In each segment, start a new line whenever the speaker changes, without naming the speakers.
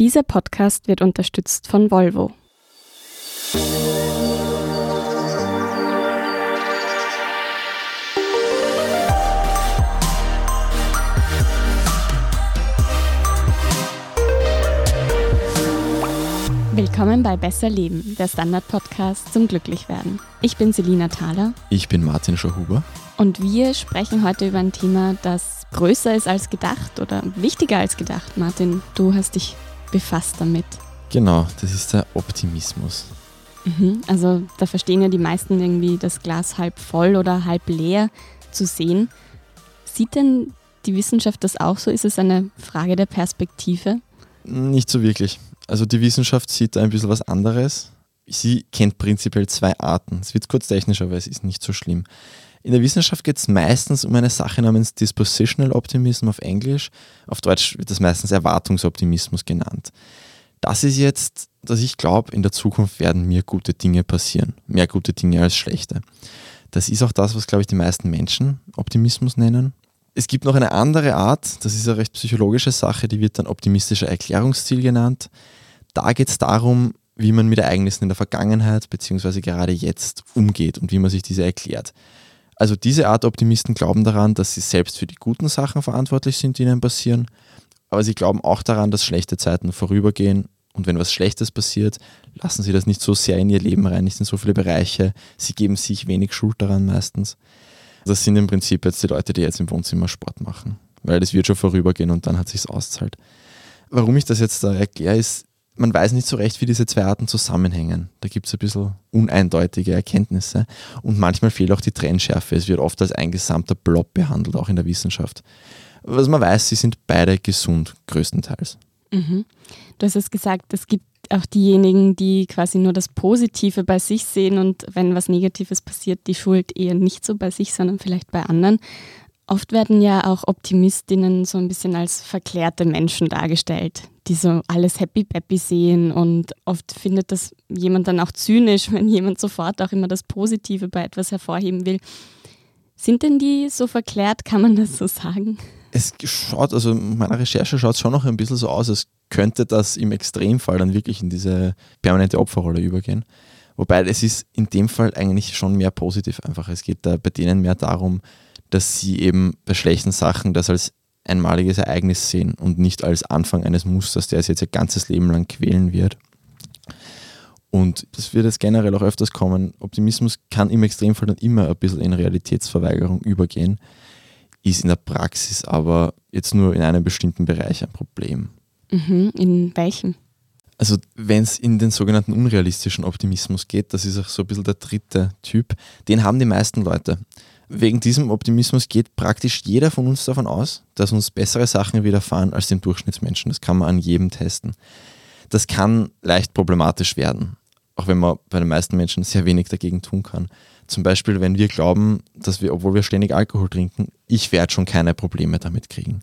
Dieser Podcast wird unterstützt von Volvo. Willkommen bei Besser Leben, der Standard-Podcast zum Glücklichwerden. Ich bin Selina Thaler.
Ich bin Martin Schauhuber.
Und wir sprechen heute über ein Thema, das größer ist als gedacht oder wichtiger als gedacht. Martin, du hast dich befasst damit.
Genau, das ist der Optimismus.
Mhm, also da verstehen ja die meisten irgendwie das Glas halb voll oder halb leer zu sehen. Sieht denn die Wissenschaft das auch so? Ist es eine Frage der Perspektive?
Nicht so wirklich. Also die Wissenschaft sieht da ein bisschen was anderes. Sie kennt prinzipiell zwei Arten. Es wird kurz technisch, aber es ist nicht so schlimm. In der Wissenschaft geht es meistens um eine Sache namens Dispositional Optimism auf Englisch. Auf Deutsch wird das meistens Erwartungsoptimismus genannt. Das ist jetzt, dass ich glaube, in der Zukunft werden mir gute Dinge passieren. Mehr gute Dinge als schlechte. Das ist auch das, was, glaube ich, die meisten Menschen Optimismus nennen. Es gibt noch eine andere Art, das ist eine recht psychologische Sache, die wird dann optimistischer Erklärungsziel genannt. Da geht es darum, wie man mit Ereignissen in der Vergangenheit bzw. gerade jetzt umgeht und wie man sich diese erklärt. Also diese Art Optimisten glauben daran, dass sie selbst für die guten Sachen verantwortlich sind, die ihnen passieren, aber sie glauben auch daran, dass schlechte Zeiten vorübergehen und wenn was Schlechtes passiert, lassen sie das nicht so sehr in ihr Leben rein, nicht in so viele Bereiche. Sie geben sich wenig Schuld daran meistens. Das sind im Prinzip jetzt die Leute, die jetzt im Wohnzimmer Sport machen, weil das wird schon vorübergehen und dann hat sich's auszahlt. Warum ich das jetzt da erkläre, ist, man weiß nicht so recht, wie diese zwei Arten zusammenhängen. Da gibt es ein bisschen uneindeutige Erkenntnisse und manchmal fehlt auch die Trennschärfe. Es wird oft als ein gesamter Blob behandelt, auch in der Wissenschaft. Was man weiß, sie sind beide gesund, größtenteils.
Mhm. Du hast es gesagt, es gibt auch diejenigen, die quasi nur das Positive bei sich sehen und wenn was Negatives passiert, die Schuld eher nicht so bei sich, sondern vielleicht bei anderen. Oft werden ja auch Optimistinnen so ein bisschen als verklärte Menschen dargestellt, die so alles happy-peppy sehen und oft findet das jemand dann auch zynisch, wenn jemand sofort auch immer das Positive bei etwas hervorheben will. Sind denn die so verklärt, kann man das so sagen?
Es schaut, also meiner Recherche schaut es schon noch ein bisschen so aus, als könnte das im Extremfall dann wirklich in diese permanente Opferrolle übergehen. Wobei es ist in dem Fall eigentlich schon mehr positiv einfach. Es geht da bei denen mehr darum, dass sie eben bei schlechten Sachen das als einmaliges Ereignis sehen und nicht als Anfang eines Musters, der es jetzt ihr ganzes Leben lang quälen wird. Und das wird jetzt generell auch öfters kommen. Optimismus kann im Extremfall dann immer ein bisschen in Realitätsverweigerung übergehen, ist in der Praxis aber jetzt nur in einem bestimmten Bereich ein Problem.
Mhm, in welchem?
Also wenn es in den sogenannten unrealistischen Optimismus geht, das ist auch so ein bisschen der dritte Typ, den haben die meisten Leute. Wegen diesem Optimismus geht praktisch jeder von uns davon aus, dass uns bessere Sachen widerfahren als dem Durchschnittsmenschen. Das kann man an jedem testen. Das kann leicht problematisch werden, auch wenn man bei den meisten Menschen sehr wenig dagegen tun kann. Zum Beispiel, wenn wir glauben, dass wir, obwohl wir ständig Alkohol trinken, ich werde schon keine Probleme damit kriegen.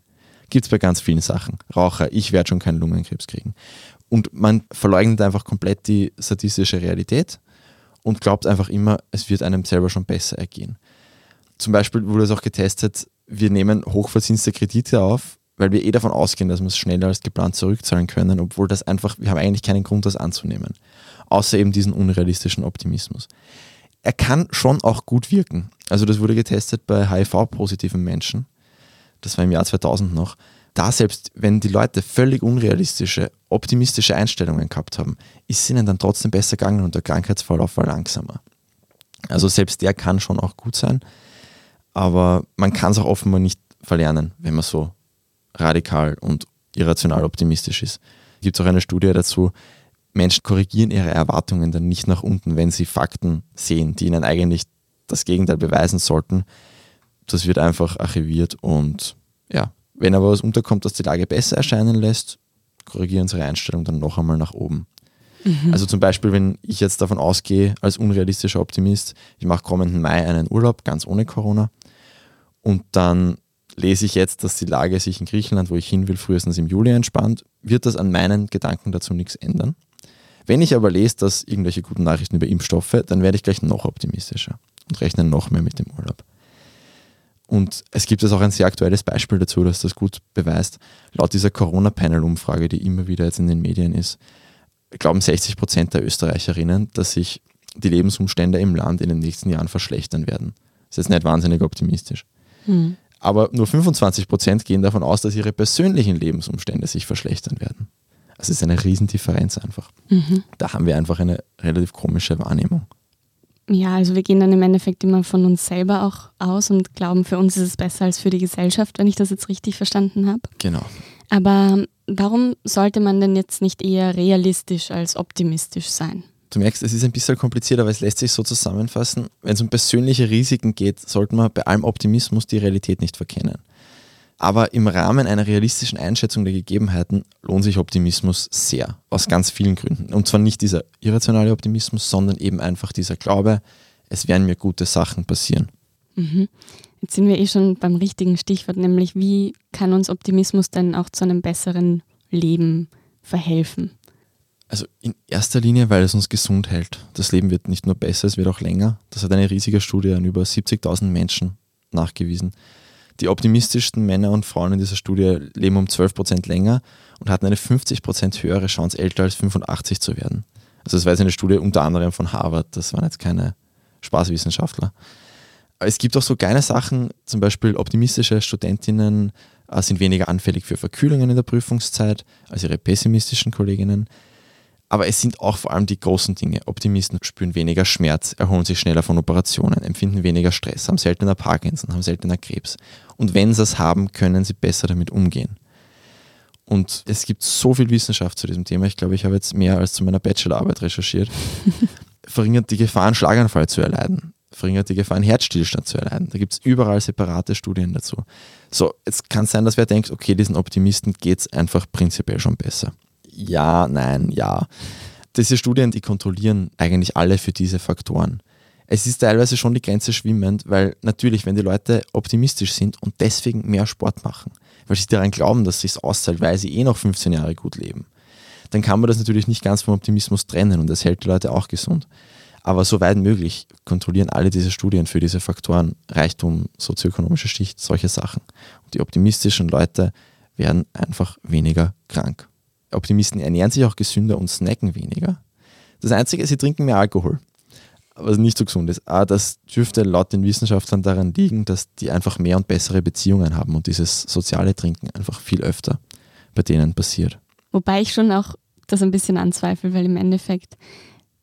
Gibt es bei ganz vielen Sachen. Raucher, ich werde schon keinen Lungenkrebs kriegen. Und man verleugnet einfach komplett die statistische Realität und glaubt einfach immer, es wird einem selber schon besser ergehen zum Beispiel wurde es auch getestet, wir nehmen hochverzinste Kredite auf, weil wir eh davon ausgehen, dass wir es schneller als geplant zurückzahlen können, obwohl das einfach, wir haben eigentlich keinen Grund, das anzunehmen. Außer eben diesen unrealistischen Optimismus. Er kann schon auch gut wirken. Also das wurde getestet bei HIV-positiven Menschen. Das war im Jahr 2000 noch. Da selbst, wenn die Leute völlig unrealistische, optimistische Einstellungen gehabt haben, ist es ihnen dann trotzdem besser gegangen und der Krankheitsverlauf war langsamer. Also selbst der kann schon auch gut sein aber man kann es auch offenbar nicht verlernen, wenn man so radikal und irrational optimistisch ist. Gibt es auch eine Studie dazu, Menschen korrigieren ihre Erwartungen dann nicht nach unten, wenn sie Fakten sehen, die ihnen eigentlich das Gegenteil beweisen sollten. Das wird einfach archiviert und ja, wenn aber was unterkommt, das die Lage besser erscheinen lässt, korrigieren ihre Einstellung dann noch einmal nach oben. Mhm. Also zum Beispiel, wenn ich jetzt davon ausgehe, als unrealistischer Optimist, ich mache kommenden Mai einen Urlaub, ganz ohne Corona, und dann lese ich jetzt, dass die Lage sich in Griechenland, wo ich hin will, frühestens im Juli entspannt, wird das an meinen Gedanken dazu nichts ändern. Wenn ich aber lese, dass irgendwelche guten Nachrichten über Impfstoffe, dann werde ich gleich noch optimistischer und rechne noch mehr mit dem Urlaub. Und es gibt jetzt auch ein sehr aktuelles Beispiel dazu, das das gut beweist. Laut dieser Corona-Panel-Umfrage, die immer wieder jetzt in den Medien ist, glauben 60 Prozent der Österreicherinnen, dass sich die Lebensumstände im Land in den nächsten Jahren verschlechtern werden. Das ist jetzt nicht wahnsinnig optimistisch. Hm. Aber nur 25 Prozent gehen davon aus, dass ihre persönlichen Lebensumstände sich verschlechtern werden. Das ist eine Riesendifferenz einfach. Mhm. Da haben wir einfach eine relativ komische Wahrnehmung.
Ja, also wir gehen dann im Endeffekt immer von uns selber auch aus und glauben, für uns ist es besser als für die Gesellschaft, wenn ich das jetzt richtig verstanden habe.
Genau.
Aber warum sollte man denn jetzt nicht eher realistisch als optimistisch sein?
Du merkst, es ist ein bisschen kompliziert, aber es lässt sich so zusammenfassen. Wenn es um persönliche Risiken geht, sollte man bei allem Optimismus die Realität nicht verkennen. Aber im Rahmen einer realistischen Einschätzung der Gegebenheiten lohnt sich Optimismus sehr, aus ganz vielen Gründen. Und zwar nicht dieser irrationale Optimismus, sondern eben einfach dieser Glaube, es werden mir gute Sachen passieren.
Mhm. Jetzt sind wir eh schon beim richtigen Stichwort, nämlich wie kann uns Optimismus denn auch zu einem besseren Leben verhelfen?
Also in erster Linie, weil es uns gesund hält. Das Leben wird nicht nur besser, es wird auch länger. Das hat eine riesige Studie an über 70.000 Menschen nachgewiesen. Die optimistischsten Männer und Frauen in dieser Studie leben um 12% länger und hatten eine 50% höhere Chance, älter als 85 zu werden. Also das war jetzt eine Studie unter anderem von Harvard, das waren jetzt keine Spaßwissenschaftler. Es gibt auch so kleine Sachen, zum Beispiel optimistische Studentinnen äh, sind weniger anfällig für Verkühlungen in der Prüfungszeit als ihre pessimistischen Kolleginnen. Aber es sind auch vor allem die großen Dinge. Optimisten spüren weniger Schmerz, erholen sich schneller von Operationen, empfinden weniger Stress, haben seltener Parkinson, haben seltener Krebs. Und wenn sie es haben, können sie besser damit umgehen. Und es gibt so viel Wissenschaft zu diesem Thema. Ich glaube, ich habe jetzt mehr als zu meiner Bachelorarbeit recherchiert. verringert die Gefahr, einen Schlaganfall zu erleiden. Verringert die Gefahr, einen Herzstillstand zu erleiden. Da gibt es überall separate Studien dazu. So, jetzt kann es sein, dass wer denkt, okay, diesen Optimisten geht es einfach prinzipiell schon besser ja, nein, ja. Diese Studien, die kontrollieren eigentlich alle für diese Faktoren. Es ist teilweise schon die Grenze schwimmend, weil natürlich, wenn die Leute optimistisch sind und deswegen mehr Sport machen, weil sie daran glauben, dass es sich auszahlt, weil sie eh noch 15 Jahre gut leben, dann kann man das natürlich nicht ganz vom Optimismus trennen und das hält die Leute auch gesund. Aber soweit möglich kontrollieren alle diese Studien für diese Faktoren, Reichtum, sozioökonomische Schicht, solche Sachen. Und die optimistischen Leute werden einfach weniger krank. Optimisten ernähren sich auch gesünder und snacken weniger. Das Einzige, sie trinken mehr Alkohol, was nicht so gesund ist. Aber das dürfte laut den Wissenschaftlern daran liegen, dass die einfach mehr und bessere Beziehungen haben und dieses soziale Trinken einfach viel öfter bei denen passiert.
Wobei ich schon auch das ein bisschen anzweifle, weil im Endeffekt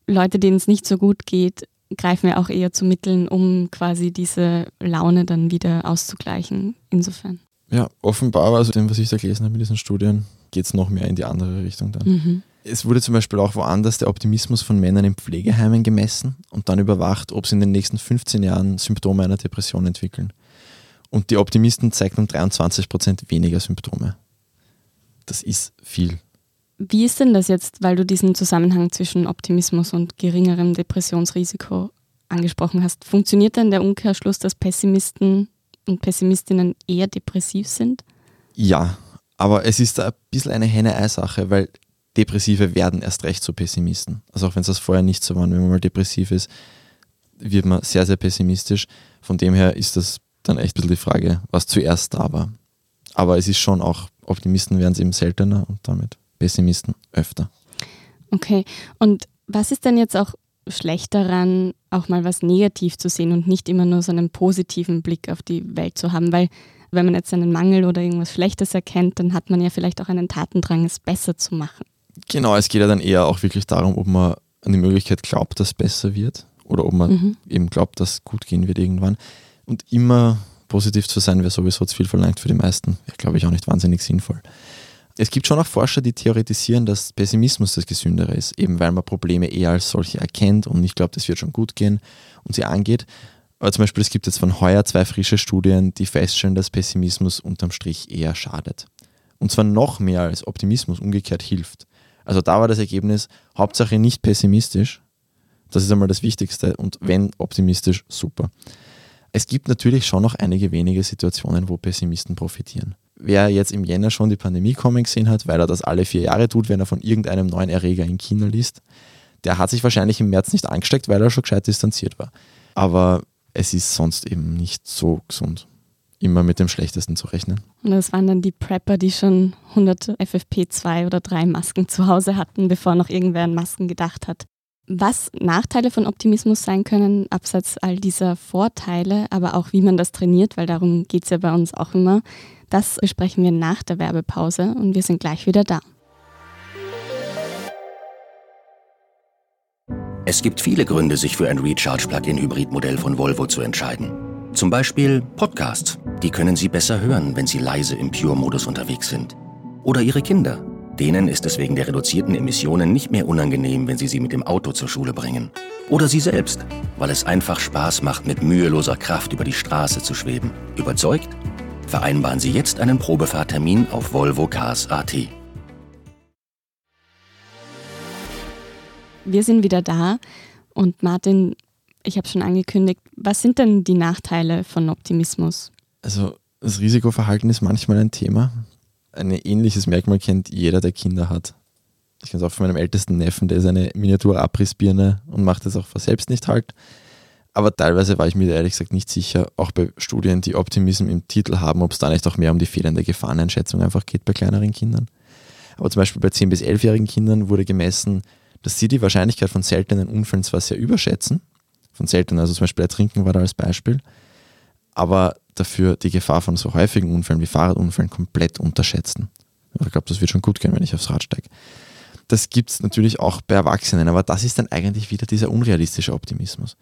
Leute, denen es nicht so gut geht, greifen ja auch eher zu Mitteln, um quasi diese Laune dann wieder auszugleichen. Insofern.
Ja, offenbar, also dem, was ich da gelesen habe mit diesen Studien, geht es noch mehr in die andere Richtung dann. Mhm. Es wurde zum Beispiel auch woanders der Optimismus von Männern in Pflegeheimen gemessen und dann überwacht, ob sie in den nächsten 15 Jahren Symptome einer Depression entwickeln. Und die Optimisten zeigten um 23 Prozent weniger Symptome. Das ist viel.
Wie ist denn das jetzt, weil du diesen Zusammenhang zwischen Optimismus und geringerem Depressionsrisiko angesprochen hast? Funktioniert denn der Umkehrschluss, dass Pessimisten und Pessimistinnen eher depressiv sind?
Ja, aber es ist ein bisschen eine Henne-Ei-Sache, weil Depressive werden erst recht zu Pessimisten. Also auch wenn es das vorher nicht so war, wenn man mal depressiv ist, wird man sehr, sehr pessimistisch. Von dem her ist das dann echt ein bisschen die Frage, was zuerst da war. Aber es ist schon auch, Optimisten werden es eben seltener und damit Pessimisten öfter.
Okay, und was ist denn jetzt auch schlecht daran, auch mal was negativ zu sehen und nicht immer nur so einen positiven Blick auf die Welt zu haben? Weil wenn man jetzt einen Mangel oder irgendwas Schlechtes erkennt, dann hat man ja vielleicht auch einen Tatendrang, es besser zu machen.
Genau, es geht ja dann eher auch wirklich darum, ob man an die Möglichkeit glaubt, dass es besser wird oder ob man mhm. eben glaubt, dass es gut gehen wird irgendwann. Und immer positiv zu sein, wäre sowieso zu viel verlangt für die meisten. Wäre, glaube ich, auch nicht wahnsinnig sinnvoll. Es gibt schon auch Forscher, die theoretisieren, dass Pessimismus das Gesündere ist, eben weil man Probleme eher als solche erkennt und nicht glaubt, es wird schon gut gehen und sie angeht. Aber zum Beispiel, es gibt jetzt von heuer zwei frische Studien, die feststellen, dass Pessimismus unterm Strich eher schadet. Und zwar noch mehr als Optimismus umgekehrt hilft. Also da war das Ergebnis, Hauptsache nicht pessimistisch. Das ist einmal das Wichtigste. Und wenn optimistisch, super. Es gibt natürlich schon noch einige wenige Situationen, wo Pessimisten profitieren. Wer jetzt im Jänner schon die Pandemie kommen gesehen hat, weil er das alle vier Jahre tut, wenn er von irgendeinem neuen Erreger in China liest, der hat sich wahrscheinlich im März nicht angesteckt, weil er schon gescheit distanziert war. Aber es ist sonst eben nicht so gesund. immer mit dem Schlechtesten zu rechnen.
Und das waren dann die Prepper, die schon 100 FFP2 oder 3 Masken zu Hause hatten, bevor noch irgendwer an Masken gedacht hat. Was Nachteile von Optimismus sein können, abseits all dieser Vorteile, aber auch wie man das trainiert, weil darum geht es ja bei uns auch immer, das besprechen wir nach der Werbepause und wir sind gleich wieder da.
Es gibt viele Gründe, sich für ein Recharge-Plug-in-Hybrid-Modell von Volvo zu entscheiden. Zum Beispiel Podcasts. Die können Sie besser hören, wenn Sie leise im Pure-Modus unterwegs sind. Oder Ihre Kinder. Denen ist es wegen der reduzierten Emissionen nicht mehr unangenehm, wenn Sie sie mit dem Auto zur Schule bringen. Oder Sie selbst, weil es einfach Spaß macht, mit müheloser Kraft über die Straße zu schweben. Überzeugt? Vereinbaren Sie jetzt einen Probefahrtermin auf Volvo Cars AT.
Wir sind wieder da und Martin, ich habe schon angekündigt, was sind denn die Nachteile von Optimismus?
Also das Risikoverhalten ist manchmal ein Thema ein ähnliches Merkmal kennt jeder, der Kinder hat. Ich kenne es auch von meinem ältesten Neffen, der ist eine Miniatur-Abrissbirne und macht das auch vor selbst nicht halt. Aber teilweise war ich mir ehrlich gesagt nicht sicher, auch bei Studien, die Optimism im Titel haben, ob es da nicht auch mehr um die fehlende Gefahreneinschätzung einfach geht bei kleineren Kindern. Aber zum Beispiel bei 10- bis 11-jährigen Kindern wurde gemessen, dass sie die Wahrscheinlichkeit von seltenen Unfällen zwar sehr überschätzen, von seltenen, also zum Beispiel Ertrinken war da als Beispiel, aber dafür die Gefahr von so häufigen Unfällen wie Fahrradunfällen komplett unterschätzen. Ich glaube, das wird schon gut gehen, wenn ich aufs Rad steige. Das gibt es natürlich auch bei Erwachsenen, aber das ist dann eigentlich wieder dieser unrealistische Optimismus.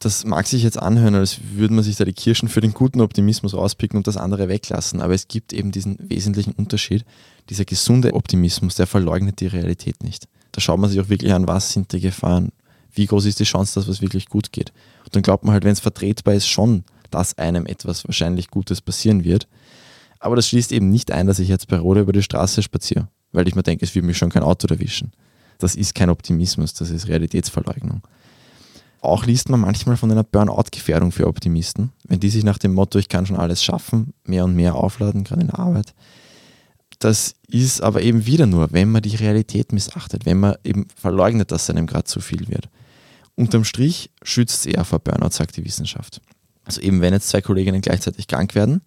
Das mag sich jetzt anhören, als würde man sich da die Kirschen für den guten Optimismus rauspicken und das andere weglassen, aber es gibt eben diesen wesentlichen Unterschied. Dieser gesunde Optimismus, der verleugnet die Realität nicht. Da schaut man sich auch wirklich an, was sind die Gefahren, wie groß ist die Chance, dass was wirklich gut geht. Und dann glaubt man halt, wenn es vertretbar ist, schon, dass einem etwas wahrscheinlich Gutes passieren wird. Aber das schließt eben nicht ein, dass ich jetzt bei Rode über die Straße spaziere, weil ich mir denke, es wird mich schon kein Auto erwischen. Das ist kein Optimismus, das ist Realitätsverleugnung. Auch liest man manchmal von einer Burnout-Gefährdung für Optimisten, wenn die sich nach dem Motto, ich kann schon alles schaffen, mehr und mehr aufladen, gerade in der Arbeit. Das ist aber eben wieder nur, wenn man die Realität missachtet, wenn man eben verleugnet, dass einem gerade zu viel wird. Unterm Strich schützt es eher vor Burnout, sagt die Wissenschaft. Also eben, wenn jetzt zwei Kolleginnen gleichzeitig krank werden,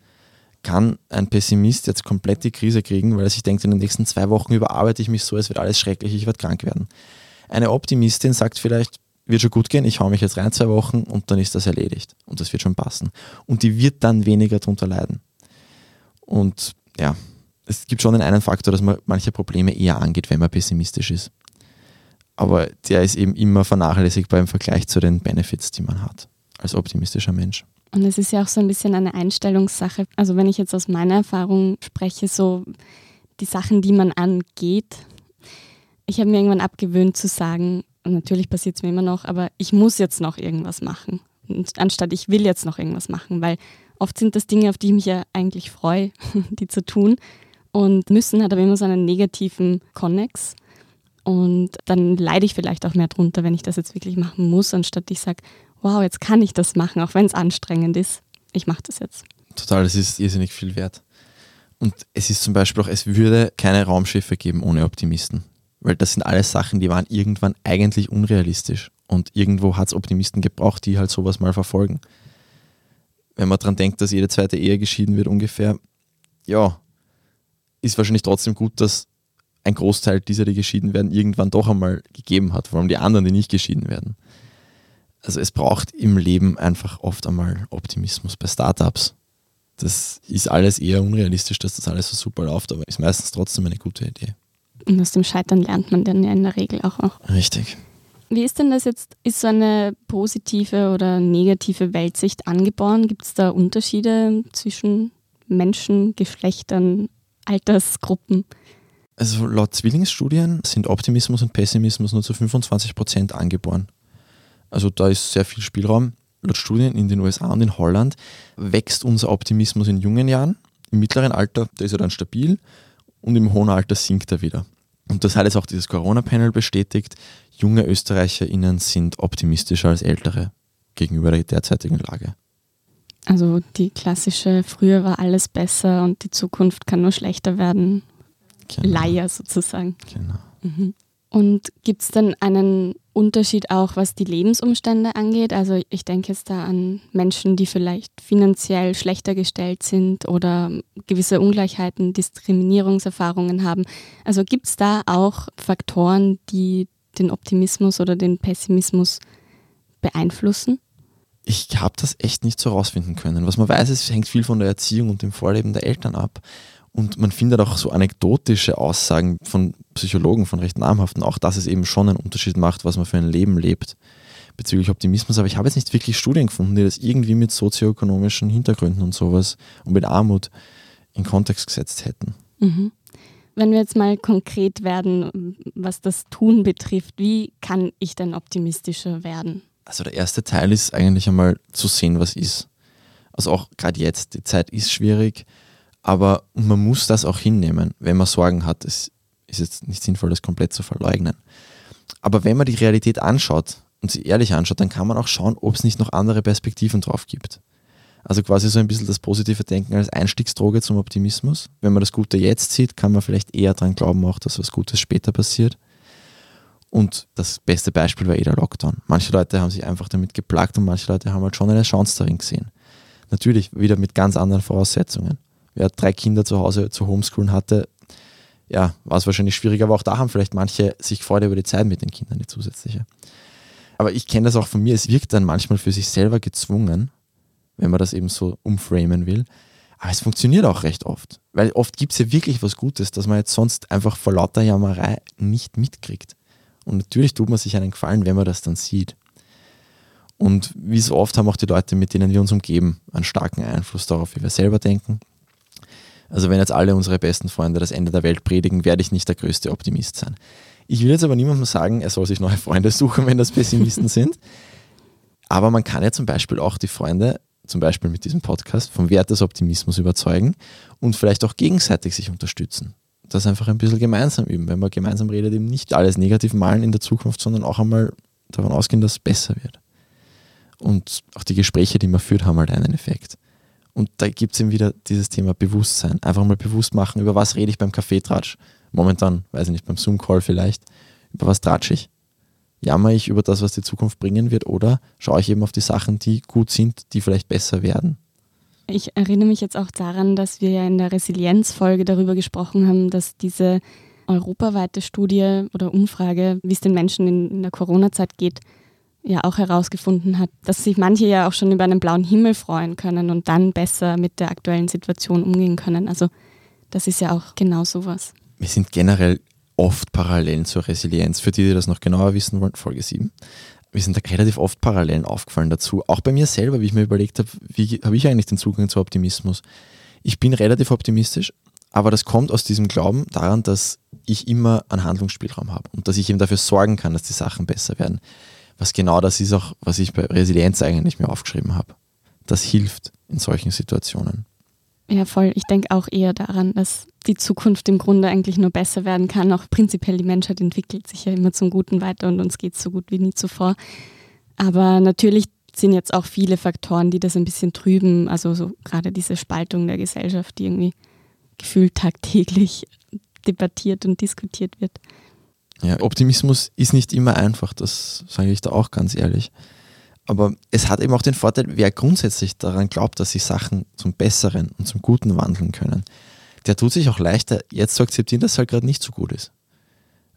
kann ein Pessimist jetzt komplett die Krise kriegen, weil er sich denkt, in den nächsten zwei Wochen überarbeite ich mich so, es wird alles schrecklich, ich werde krank werden. Eine Optimistin sagt vielleicht, wird schon gut gehen, ich hau mich jetzt rein zwei Wochen und dann ist das erledigt und das wird schon passen. Und die wird dann weniger darunter leiden. Und ja, es gibt schon den einen Faktor, dass man manche Probleme eher angeht, wenn man pessimistisch ist. Aber der ist eben immer vernachlässigbar im Vergleich zu den Benefits, die man hat als optimistischer Mensch.
Und es ist ja auch so ein bisschen eine Einstellungssache. Also wenn ich jetzt aus meiner Erfahrung spreche, so die Sachen, die man angeht. Ich habe mir irgendwann abgewöhnt zu sagen, natürlich passiert es mir immer noch, aber ich muss jetzt noch irgendwas machen. Und anstatt ich will jetzt noch irgendwas machen, weil oft sind das Dinge, auf die ich mich ja eigentlich freue, die zu tun. Und müssen hat aber immer so einen negativen Konnex. Und dann leide ich vielleicht auch mehr drunter, wenn ich das jetzt wirklich machen muss, anstatt ich sage, wow, jetzt kann ich das machen, auch wenn es anstrengend ist. Ich mache das jetzt.
Total, das ist irrsinnig viel wert. Und es ist zum Beispiel auch, es würde keine Raumschiffe geben ohne Optimisten. Weil das sind alles Sachen, die waren irgendwann eigentlich unrealistisch. Und irgendwo hat es Optimisten gebraucht, die halt sowas mal verfolgen. Wenn man daran denkt, dass jede zweite Ehe geschieden wird ungefähr, ja, ist wahrscheinlich trotzdem gut, dass ein Großteil dieser, die geschieden werden, irgendwann doch einmal gegeben hat. Vor allem die anderen, die nicht geschieden werden also es braucht im Leben einfach oft einmal Optimismus bei Startups. Das ist alles eher unrealistisch, dass das alles so super läuft, aber ist meistens trotzdem eine gute Idee.
Und aus dem Scheitern lernt man dann ja in der Regel auch noch.
Richtig.
Wie ist denn das jetzt? Ist so eine positive oder negative Weltsicht angeboren? Gibt es da Unterschiede zwischen Menschen, Geschlechtern, Altersgruppen?
Also laut Zwillingsstudien sind Optimismus und Pessimismus nur zu 25 Prozent angeboren. Also da ist sehr viel Spielraum. Laut Studien in den USA und in Holland wächst unser Optimismus in jungen Jahren. Im mittleren Alter, da ist er dann stabil und im hohen Alter sinkt er wieder. Und das hat jetzt auch dieses Corona-Panel bestätigt. Junge ÖsterreicherInnen sind optimistischer als ältere gegenüber der derzeitigen Lage.
Also die klassische, früher war alles besser und die Zukunft kann nur schlechter werden. Genau. Leier sozusagen.
Genau. Mhm.
Und gibt es denn einen Unterschied auch, was die Lebensumstände angeht? Also ich denke jetzt da an Menschen, die vielleicht finanziell schlechter gestellt sind oder gewisse Ungleichheiten, Diskriminierungserfahrungen haben. Also gibt es da auch Faktoren, die den Optimismus oder den Pessimismus beeinflussen?
Ich habe das echt nicht so rausfinden können. Was man weiß, es hängt viel von der Erziehung und dem Vorleben der Eltern ab. Und man findet auch so anekdotische Aussagen von Psychologen, von recht namhaften, auch dass es eben schon einen Unterschied macht, was man für ein Leben lebt bezüglich Optimismus. Aber ich habe jetzt nicht wirklich Studien gefunden, die das irgendwie mit sozioökonomischen Hintergründen und sowas und mit Armut in Kontext gesetzt hätten.
Mhm. Wenn wir jetzt mal konkret werden, was das Tun betrifft, wie kann ich denn optimistischer werden?
Also der erste Teil ist eigentlich einmal zu sehen, was ist. Also auch gerade jetzt, die Zeit ist schwierig aber man muss das auch hinnehmen, wenn man Sorgen hat. Es ist jetzt nicht sinnvoll, das komplett zu verleugnen. Aber wenn man die Realität anschaut und sie ehrlich anschaut, dann kann man auch schauen, ob es nicht noch andere Perspektiven drauf gibt. Also quasi so ein bisschen das positive Denken als Einstiegsdroge zum Optimismus. Wenn man das Gute jetzt sieht, kann man vielleicht eher daran glauben, auch dass was Gutes später passiert. Und das beste Beispiel war eh der Lockdown. Manche Leute haben sich einfach damit geplagt und manche Leute haben halt schon eine Chance darin gesehen. Natürlich wieder mit ganz anderen Voraussetzungen wer drei Kinder zu Hause zu homeschoolen hatte, ja, war es wahrscheinlich schwieriger, aber auch da haben vielleicht manche sich gefreut über die Zeit mit den Kindern, die zusätzliche. Aber ich kenne das auch von mir, es wirkt dann manchmal für sich selber gezwungen, wenn man das eben so umframen will. Aber es funktioniert auch recht oft, weil oft gibt es ja wirklich was Gutes, das man jetzt sonst einfach vor lauter Jammerei nicht mitkriegt. Und natürlich tut man sich einen Gefallen, wenn man das dann sieht. Und wie so oft haben auch die Leute, mit denen wir uns umgeben, einen starken Einfluss darauf, wie wir selber denken also wenn jetzt alle unsere besten Freunde das Ende der Welt predigen, werde ich nicht der größte Optimist sein. Ich will jetzt aber niemandem sagen, er soll sich neue Freunde suchen, wenn das Pessimisten sind. Aber man kann ja zum Beispiel auch die Freunde, zum Beispiel mit diesem Podcast, vom Wert des Optimismus überzeugen und vielleicht auch gegenseitig sich unterstützen. Das einfach ein bisschen gemeinsam üben. Wenn man gemeinsam redet, eben nicht alles negativ malen in der Zukunft, sondern auch einmal davon ausgehen, dass es besser wird. Und auch die Gespräche, die man führt, haben halt einen Effekt. Und da gibt es eben wieder dieses Thema Bewusstsein. Einfach mal bewusst machen, über was rede ich beim Kaffeetratsch. Momentan, weiß ich nicht, beim Zoom-Call vielleicht. Über was tratsche ich? Jammer ich über das, was die Zukunft bringen wird, oder schaue ich eben auf die Sachen, die gut sind, die vielleicht besser werden?
Ich erinnere mich jetzt auch daran, dass wir ja in der Resilienzfolge darüber gesprochen haben, dass diese europaweite Studie oder Umfrage, wie es den Menschen in, in der Corona-Zeit geht, ja auch herausgefunden hat, dass sich manche ja auch schon über einen blauen Himmel freuen können und dann besser mit der aktuellen Situation umgehen können. Also das ist ja auch genau sowas.
Wir sind generell oft Parallelen zur Resilienz. Für die, die das noch genauer wissen wollen, Folge 7. Wir sind da relativ oft Parallelen aufgefallen dazu. Auch bei mir selber, wie ich mir überlegt habe, wie habe ich eigentlich den Zugang zu Optimismus? Ich bin relativ optimistisch, aber das kommt aus diesem Glauben daran, dass ich immer einen Handlungsspielraum habe und dass ich eben dafür sorgen kann, dass die Sachen besser werden was genau das ist auch, was ich bei Resilienz eigentlich mir aufgeschrieben habe. Das hilft in solchen Situationen.
Ja, voll. Ich denke auch eher daran, dass die Zukunft im Grunde eigentlich nur besser werden kann. Auch prinzipiell die Menschheit entwickelt sich ja immer zum Guten weiter und uns geht es so gut wie nie zuvor. Aber natürlich sind jetzt auch viele Faktoren, die das ein bisschen trüben. Also so gerade diese Spaltung der Gesellschaft, die irgendwie gefühlt tagtäglich debattiert und diskutiert wird.
Ja, Optimismus ist nicht immer einfach, das sage ich da auch ganz ehrlich. Aber es hat eben auch den Vorteil, wer grundsätzlich daran glaubt, dass sich Sachen zum Besseren und zum Guten wandeln können, der tut sich auch leichter, jetzt zu akzeptieren, dass es halt gerade nicht so gut ist.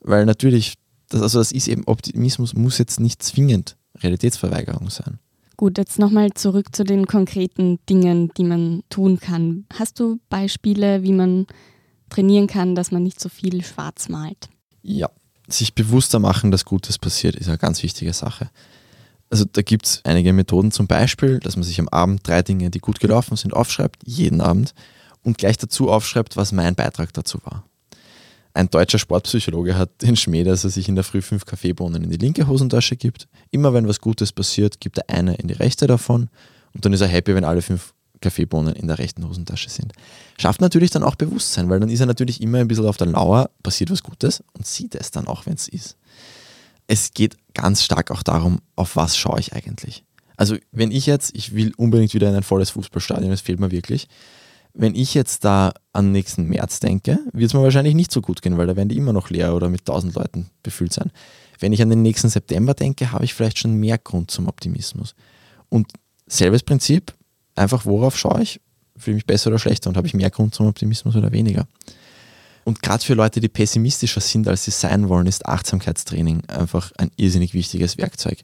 Weil natürlich, das, also das ist eben, Optimismus muss jetzt nicht zwingend Realitätsverweigerung sein.
Gut, jetzt nochmal zurück zu den konkreten Dingen, die man tun kann. Hast du Beispiele, wie man trainieren kann, dass man nicht so viel schwarz malt?
Ja, sich bewusster machen, dass Gutes passiert, ist eine ganz wichtige Sache. Also da gibt es einige Methoden, zum Beispiel, dass man sich am Abend drei Dinge, die gut gelaufen sind, aufschreibt, jeden Abend, und gleich dazu aufschreibt, was mein Beitrag dazu war. Ein deutscher Sportpsychologe hat den Schmäh, dass er sich in der Früh fünf Kaffeebohnen in die linke Hosentasche gibt. Immer wenn was Gutes passiert, gibt er eine in die rechte davon und dann ist er happy, wenn alle fünf Kaffeebohnen in der rechten Hosentasche sind. Schafft natürlich dann auch Bewusstsein, weil dann ist er natürlich immer ein bisschen auf der Lauer, passiert was Gutes und sieht es dann auch, wenn es ist. Es geht ganz stark auch darum, auf was schaue ich eigentlich. Also wenn ich jetzt, ich will unbedingt wieder in ein volles Fußballstadion, das fehlt mir wirklich. wenn ich jetzt da an nächsten März denke, wird es mir wahrscheinlich nicht so gut gehen, weil da werden die immer noch leer oder mit tausend Leuten befüllt sein. Wenn ich an den nächsten September denke, habe ich vielleicht schon mehr Grund zum Optimismus. Und selbes Prinzip, einfach worauf schaue ich? Fühle ich mich besser oder schlechter und habe ich mehr Grund zum Optimismus oder weniger? Und gerade für Leute, die pessimistischer sind, als sie sein wollen, ist Achtsamkeitstraining einfach ein irrsinnig wichtiges Werkzeug.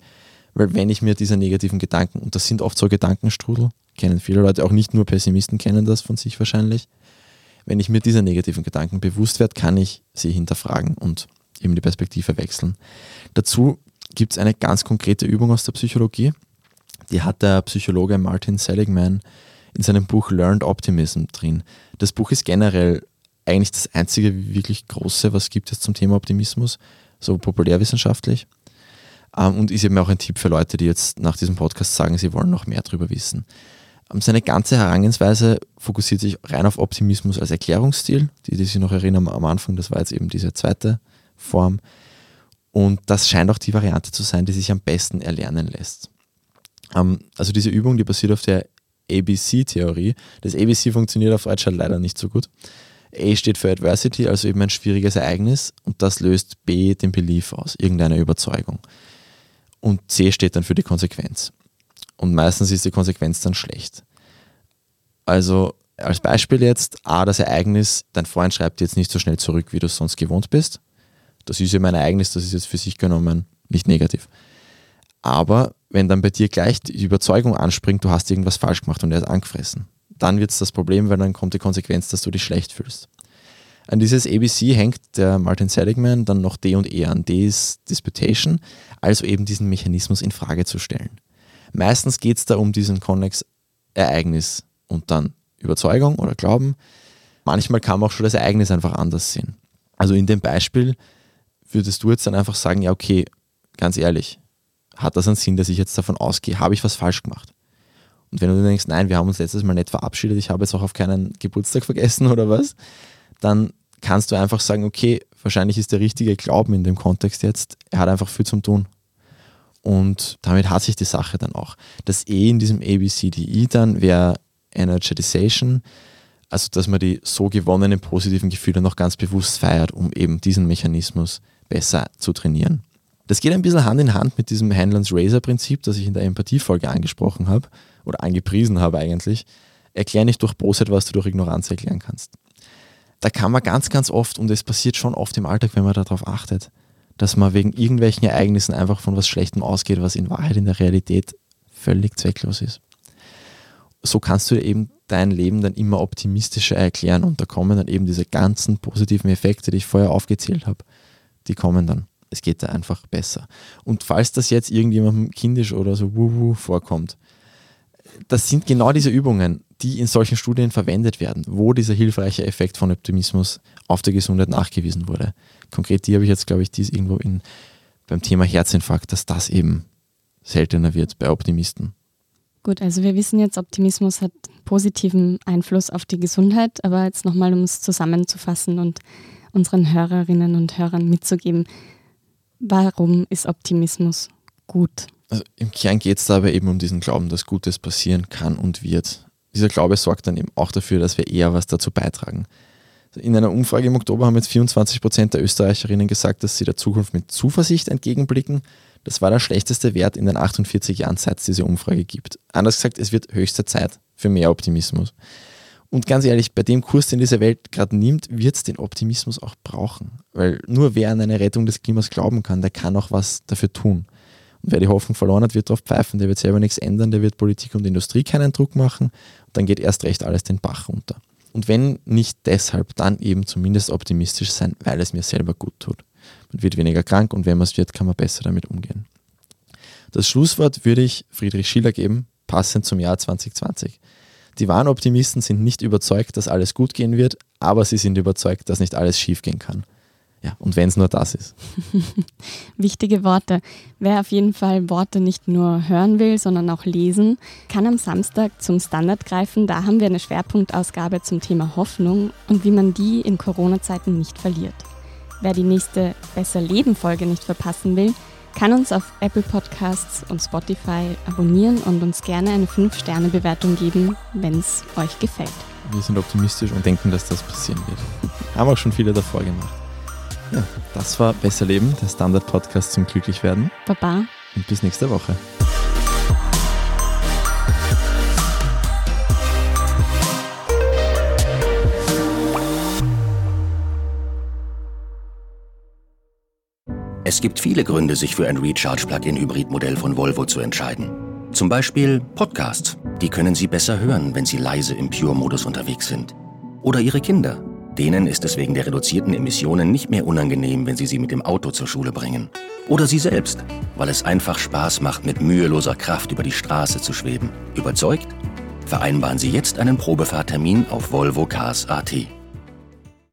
Weil wenn ich mir diese negativen Gedanken, und das sind oft so Gedankenstrudel, kennen viele Leute, auch nicht nur Pessimisten kennen das von sich wahrscheinlich, wenn ich mir dieser negativen Gedanken bewusst werde, kann ich sie hinterfragen und eben die Perspektive wechseln. Dazu gibt es eine ganz konkrete Übung aus der Psychologie, die hat der Psychologe Martin Seligman in seinem Buch Learned Optimism drin. Das Buch ist generell eigentlich das einzige wirklich große, was gibt es zum Thema Optimismus, so populärwissenschaftlich. Ähm, und ist eben auch ein Tipp für Leute, die jetzt nach diesem Podcast sagen, sie wollen noch mehr darüber wissen. Ähm, seine ganze Herangehensweise fokussiert sich rein auf Optimismus als Erklärungsstil. Die, die sich noch erinnern am Anfang, das war jetzt eben diese zweite Form. Und das scheint auch die Variante zu sein, die sich am besten erlernen lässt. Ähm, also diese Übung, die basiert auf der ABC-Theorie. Das ABC funktioniert auf Deutsch halt leider nicht so gut. A steht für Adversity, also eben ein schwieriges Ereignis und das löst B den Belief aus, irgendeine Überzeugung. Und C steht dann für die Konsequenz. Und meistens ist die Konsequenz dann schlecht. Also als Beispiel jetzt, A, das Ereignis, dein Freund schreibt jetzt nicht so schnell zurück, wie du es sonst gewohnt bist. Das ist eben ein Ereignis, das ist jetzt für sich genommen nicht negativ. Aber wenn dann bei dir gleich die Überzeugung anspringt, du hast irgendwas falsch gemacht und er ist angefressen, dann wird es das Problem, weil dann kommt die Konsequenz, dass du dich schlecht fühlst. An dieses ABC hängt der Martin Seligman dann noch D und E an. D ist Disputation, also eben diesen Mechanismus in Frage zu stellen. Meistens geht es da um diesen Konnex Ereignis und dann Überzeugung oder Glauben. Manchmal kann man auch schon das Ereignis einfach anders sehen. Also in dem Beispiel würdest du jetzt dann einfach sagen, ja okay, ganz ehrlich, hat das einen Sinn, dass ich jetzt davon ausgehe, habe ich was falsch gemacht? Und wenn du denkst, nein, wir haben uns letztes Mal nicht verabschiedet, ich habe jetzt auch auf keinen Geburtstag vergessen oder was, dann kannst du einfach sagen, okay, wahrscheinlich ist der richtige Glauben in dem Kontext jetzt, er hat einfach viel zum tun. Und damit hat sich die Sache dann auch. Das E in diesem ABCDE dann wäre Energization, also dass man die so gewonnenen positiven Gefühle noch ganz bewusst feiert, um eben diesen Mechanismus besser zu trainieren. Das geht ein bisschen Hand in Hand mit diesem Handlands Razor-Prinzip, das ich in der Empathiefolge angesprochen habe oder angepriesen habe eigentlich. Erklär nicht durch Bosheit, was du durch Ignoranz erklären kannst. Da kann man ganz, ganz oft, und es passiert schon oft im Alltag, wenn man darauf achtet, dass man wegen irgendwelchen Ereignissen einfach von was Schlechtem ausgeht, was in Wahrheit in der Realität völlig zwecklos ist. So kannst du eben dein Leben dann immer optimistischer erklären und da kommen dann eben diese ganzen positiven Effekte, die ich vorher aufgezählt habe, die kommen dann es geht da einfach besser. Und falls das jetzt irgendjemandem kindisch oder so wuhu vorkommt, das sind genau diese Übungen, die in solchen Studien verwendet werden, wo dieser hilfreiche Effekt von Optimismus auf der Gesundheit nachgewiesen wurde. Konkret die habe ich jetzt, glaube ich, dies irgendwo in, beim Thema Herzinfarkt, dass das eben seltener wird bei Optimisten.
Gut, also wir wissen jetzt, Optimismus hat positiven Einfluss auf die Gesundheit, aber jetzt nochmal, um es zusammenzufassen und unseren Hörerinnen und Hörern mitzugeben, Warum ist Optimismus gut?
Also Im Kern geht es dabei eben um diesen Glauben, dass Gutes passieren kann und wird. Dieser Glaube sorgt dann eben auch dafür, dass wir eher was dazu beitragen. In einer Umfrage im Oktober haben jetzt 24 Prozent der Österreicherinnen gesagt, dass sie der Zukunft mit Zuversicht entgegenblicken. Das war der schlechteste Wert in den 48 Jahren, seit es diese Umfrage gibt. Anders gesagt, es wird höchste Zeit für mehr Optimismus. Und ganz ehrlich, bei dem Kurs, den diese Welt gerade nimmt, wird es den Optimismus auch brauchen. Weil nur wer an eine Rettung des Klimas glauben kann, der kann auch was dafür tun. Und wer die Hoffnung verloren hat, wird darauf pfeifen, der wird selber nichts ändern, der wird Politik und Industrie keinen Druck machen. Und dann geht erst recht alles den Bach runter. Und wenn nicht deshalb, dann eben zumindest optimistisch sein, weil es mir selber gut tut. Man wird weniger krank und wenn man es wird, kann man besser damit umgehen. Das Schlusswort würde ich Friedrich Schiller geben, passend zum Jahr 2020. Die wahren Optimisten sind nicht überzeugt, dass alles gut gehen wird, aber sie sind überzeugt, dass nicht alles schief gehen kann. Ja, und wenn es nur das ist.
Wichtige Worte. Wer auf jeden Fall Worte nicht nur hören will, sondern auch lesen, kann am Samstag zum Standard greifen. Da haben wir eine Schwerpunktausgabe zum Thema Hoffnung und wie man die in Corona-Zeiten nicht verliert. Wer die nächste Besser Leben Folge nicht verpassen will, kann uns auf Apple Podcasts und Spotify abonnieren und uns gerne eine 5-Sterne-Bewertung geben, wenn es euch gefällt.
wir sind optimistisch und denken, dass das passieren wird. Haben auch schon viele davor gemacht. Ja, das war Besser Leben, der Standard-Podcast zum Glücklichwerden.
Baba.
Und bis nächste Woche.
Es gibt viele Gründe, sich für ein Recharge-Plug-in-Hybrid-Modell von Volvo zu entscheiden. Zum Beispiel Podcasts. Die können Sie besser hören, wenn Sie leise im Pure-Modus unterwegs sind. Oder Ihre Kinder. Denen ist es wegen der reduzierten Emissionen nicht mehr unangenehm, wenn Sie sie mit dem Auto zur Schule bringen. Oder Sie selbst, weil es einfach Spaß macht, mit müheloser Kraft über die Straße zu schweben. Überzeugt? Vereinbaren Sie jetzt einen Probefahrtermin auf Volvo Cars AT.